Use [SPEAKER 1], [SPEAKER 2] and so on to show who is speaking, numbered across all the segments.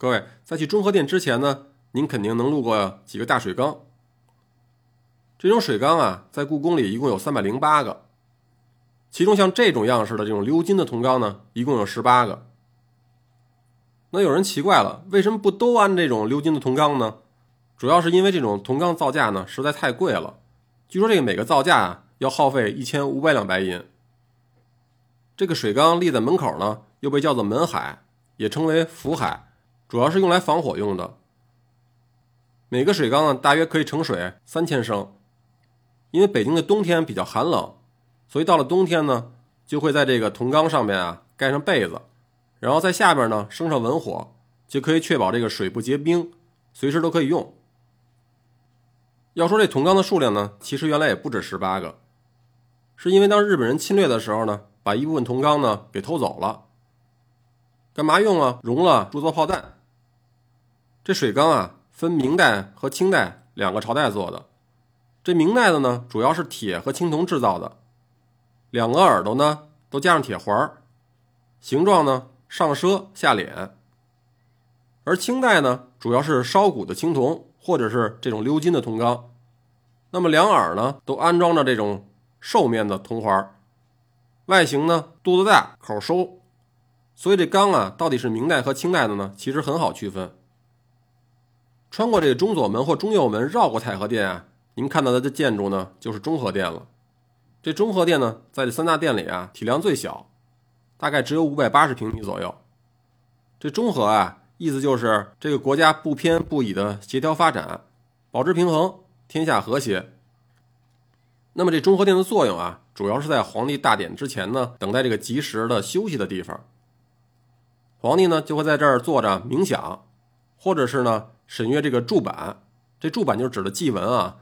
[SPEAKER 1] 各位在去中和殿之前呢，您肯定能路过几个大水缸。这种水缸啊，在故宫里一共有三百零八个，其中像这种样式的这种鎏金的铜缸呢，一共有十八个。那有人奇怪了，为什么不都安这种鎏金的铜缸呢？主要是因为这种铜缸造价呢实在太贵了，据说这个每个造价啊要耗费一千五百两白银。这个水缸立在门口呢，又被叫做门海，也称为福海。主要是用来防火用的。每个水缸呢，大约可以盛水三千升。因为北京的冬天比较寒冷，所以到了冬天呢，就会在这个铜缸上面啊盖上被子，然后在下边呢生上文火，就可以确保这个水不结冰，随时都可以用。要说这铜缸的数量呢，其实原来也不止十八个，是因为当日本人侵略的时候呢，把一部分铜缸呢给偷走了。干嘛用啊？熔了铸造炮弹。这水缸啊，分明代和清代两个朝代做的。这明代的呢，主要是铁和青铜制造的，两个耳朵呢都加上铁环，形状呢上奢下敛。而清代呢，主要是烧骨的青铜或者是这种鎏金的铜缸，那么两耳呢都安装着这种兽面的铜环，外形呢肚子大口收，所以这缸啊到底是明代和清代的呢？其实很好区分。穿过这个中左门或中右门，绕过太和殿啊，您看到的这建筑呢，就是中和殿了。这中和殿呢，在这三大殿里啊，体量最小，大概只有五百八十平米左右。这中和啊，意思就是这个国家不偏不倚的协调发展，保持平衡，天下和谐。那么这中和殿的作用啊，主要是在皇帝大典之前呢，等待这个及时的休息的地方。皇帝呢，就会在这儿坐着冥想，或者是呢。审阅这个柱板，这柱板就是指的祭文啊，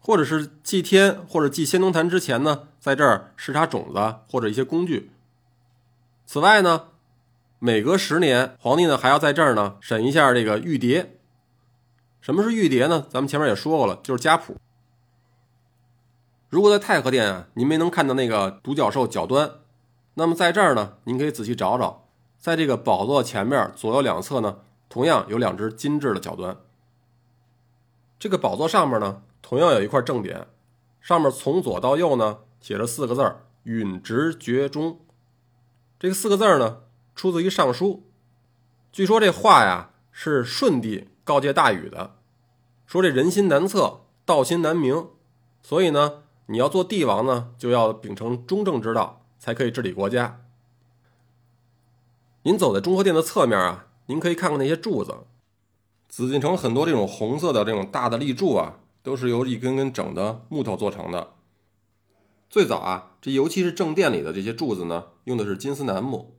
[SPEAKER 1] 或者是祭天或者祭先农坛之前呢，在这儿视察种子或者一些工具。此外呢，每隔十年，皇帝呢还要在这儿呢审一下这个玉牒。什么是玉牒呢？咱们前面也说过了，就是家谱。如果在太和殿啊，您没能看到那个独角兽角端，那么在这儿呢，您可以仔细找找，在这个宝座前面左右两侧呢。同样有两只金质的角端。这个宝座上面呢，同样有一块正匾，上面从左到右呢写着四个字儿“允直厥中”。这个四个字儿呢，出自于《尚书》。据说这话呀是舜帝告诫大禹的，说这人心难测，道心难明，所以呢，你要做帝王呢，就要秉承中正之道，才可以治理国家。您走在中和殿的侧面啊。您可以看看那些柱子，紫禁城很多这种红色的这种大的立柱啊，都是由一根根整的木头做成的。最早啊，这尤其是正殿里的这些柱子呢，用的是金丝楠木。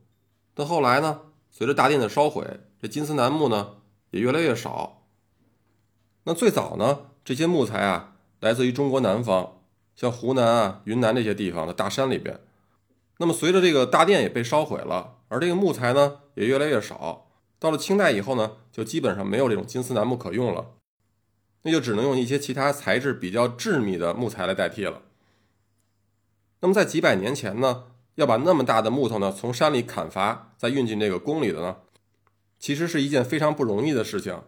[SPEAKER 1] 但后来呢，随着大殿的烧毁，这金丝楠木呢也越来越少。那最早呢，这些木材啊，来自于中国南方，像湖南啊、云南这些地方的大山里边。那么随着这个大殿也被烧毁了，而这个木材呢也越来越少。到了清代以后呢，就基本上没有这种金丝楠木可用了，那就只能用一些其他材质比较致密的木材来代替了。那么在几百年前呢，要把那么大的木头呢从山里砍伐再运进这个宫里的呢，其实是一件非常不容易的事情。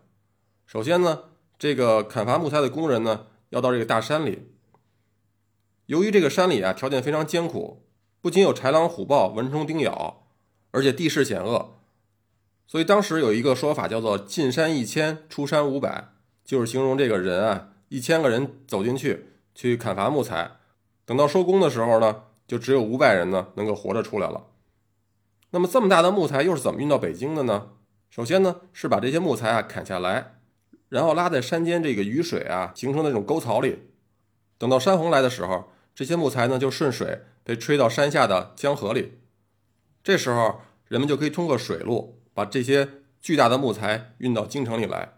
[SPEAKER 1] 首先呢，这个砍伐木材的工人呢要到这个大山里，由于这个山里啊条件非常艰苦，不仅有豺狼虎豹、蚊虫叮咬，而且地势险恶。所以当时有一个说法叫做“进山一千，出山五百”，就是形容这个人啊，一千个人走进去去砍伐木材，等到收工的时候呢，就只有五百人呢能够活着出来了。那么这么大的木材又是怎么运到北京的呢？首先呢是把这些木材啊砍下来，然后拉在山间这个雨水啊形成那种沟槽里，等到山洪来的时候，这些木材呢就顺水被吹到山下的江河里，这时候人们就可以通过水路。把这些巨大的木材运到京城里来。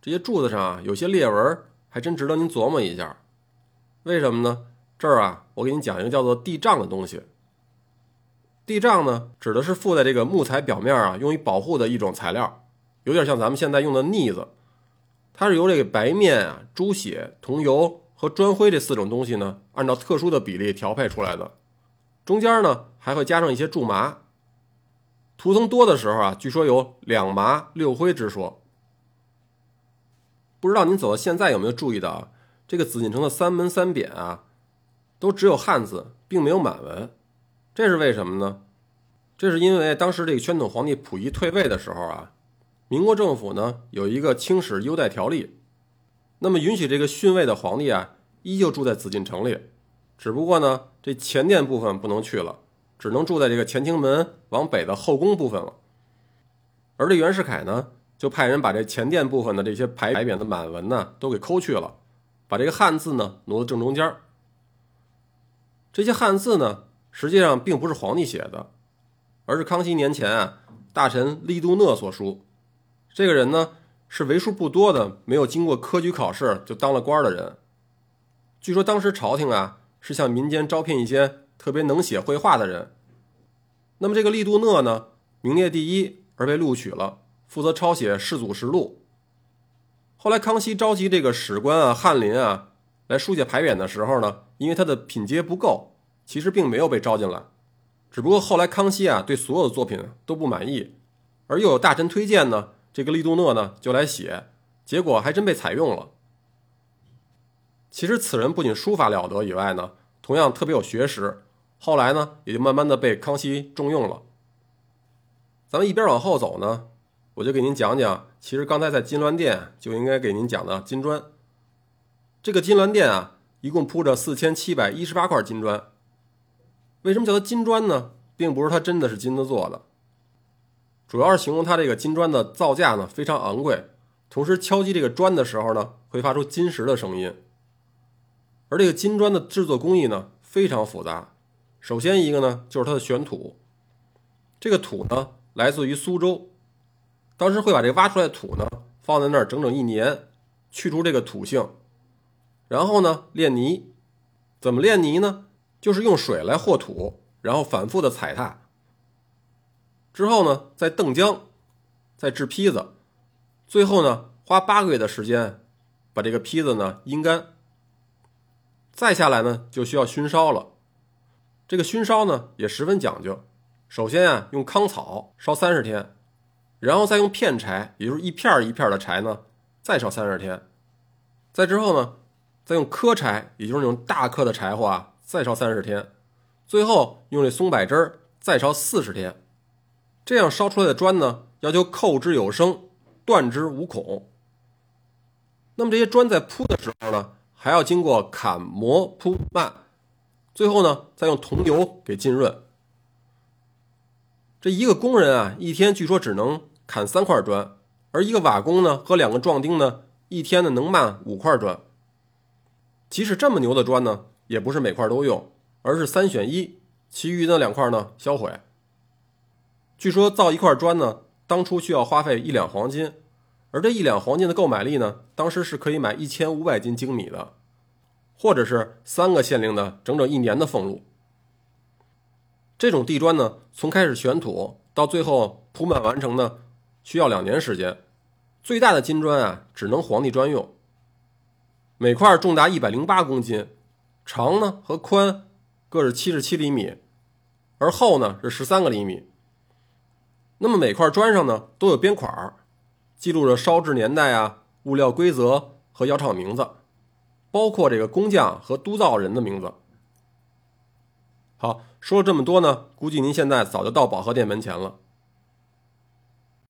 [SPEAKER 1] 这些柱子上啊，有些裂纹，还真值得您琢磨一下。为什么呢？这儿啊，我给你讲一个叫做地障的东西。地障呢，指的是附在这个木材表面啊，用于保护的一种材料，有点像咱们现在用的腻子。它是由这个白面啊、猪血、桐油和砖灰这四种东西呢，按照特殊的比例调配出来的。中间呢，还会加上一些苎麻。图层多的时候啊，据说有两麻六灰之说。不知道您走到现在有没有注意到，这个紫禁城的三门三匾啊，都只有汉字，并没有满文，这是为什么呢？这是因为当时这个宣统皇帝溥仪退位的时候啊，民国政府呢有一个清史优待条例，那么允许这个逊位的皇帝啊依旧住在紫禁城里，只不过呢这前殿部分不能去了，只能住在这个乾清门往北的后宫部分了。而这袁世凯呢就派人把这前殿部分的这些牌匾的满文呢都给抠去了，把这个汉字呢挪到正中间。这些汉字呢实际上并不是皇帝写的。而是康熙年前啊，大臣利杜讷所书。这个人呢，是为数不多的没有经过科举考试就当了官的人。据说当时朝廷啊，是向民间招聘一些特别能写绘画的人。那么这个利杜讷呢，名列第一，而被录取了，负责抄写世祖实录。后来康熙召集这个史官啊、翰林啊来书写牌匾的时候呢，因为他的品阶不够，其实并没有被招进来。只不过后来康熙啊对所有的作品都不满意，而又有大臣推荐呢，这个利杜讷呢就来写，结果还真被采用了。其实此人不仅书法了得以外呢，同样特别有学识，后来呢也就慢慢的被康熙重用了。咱们一边往后走呢，我就给您讲讲，其实刚才在金銮殿就应该给您讲的金砖。这个金銮殿啊，一共铺着四千七百一十八块金砖。为什么叫它金砖呢？并不是它真的是金子做的，主要是形容它这个金砖的造价呢非常昂贵，同时敲击这个砖的时候呢会发出金石的声音。而这个金砖的制作工艺呢非常复杂，首先一个呢就是它的选土，这个土呢来自于苏州，当时会把这挖出来的土呢放在那儿整整一年，去除这个土性，然后呢炼泥，怎么炼泥呢？就是用水来和土，然后反复的踩踏，之后呢，再澄浆，再制坯子，最后呢，花八个月的时间把这个坯子呢阴干，再下来呢，就需要熏烧了。这个熏烧呢也十分讲究，首先啊，用糠草烧三十天，然后再用片柴，也就是一片一片的柴呢，再烧三十天，再之后呢，再用磕柴，也就是那种大颗的柴火啊。再烧三十天，最后用这松柏枝儿再烧四十天，这样烧出来的砖呢，要求扣之有声，断之无孔。那么这些砖在铺的时候呢，还要经过砍磨铺漫，最后呢，再用桐油给浸润。这一个工人啊，一天据说只能砍三块砖，而一个瓦工呢和两个壮丁呢，一天呢能卖五块砖。即使这么牛的砖呢。也不是每块都用，而是三选一，其余的两块呢销毁。据说造一块砖呢，当初需要花费一两黄金，而这一两黄金的购买力呢，当时是可以买一千五百斤精米的，或者是三个县令的整整一年的俸禄。这种地砖呢，从开始选土到最后铺满完成呢，需要两年时间。最大的金砖啊，只能皇帝专用，每块重达一百零八公斤。长呢和宽各是七十七厘米，而厚呢是十三个厘米。那么每块砖上呢都有边款，记录着烧制年代啊、物料规则和窑厂名字，包括这个工匠和督造人的名字。好，说了这么多呢，估计您现在早就到保和殿门前了。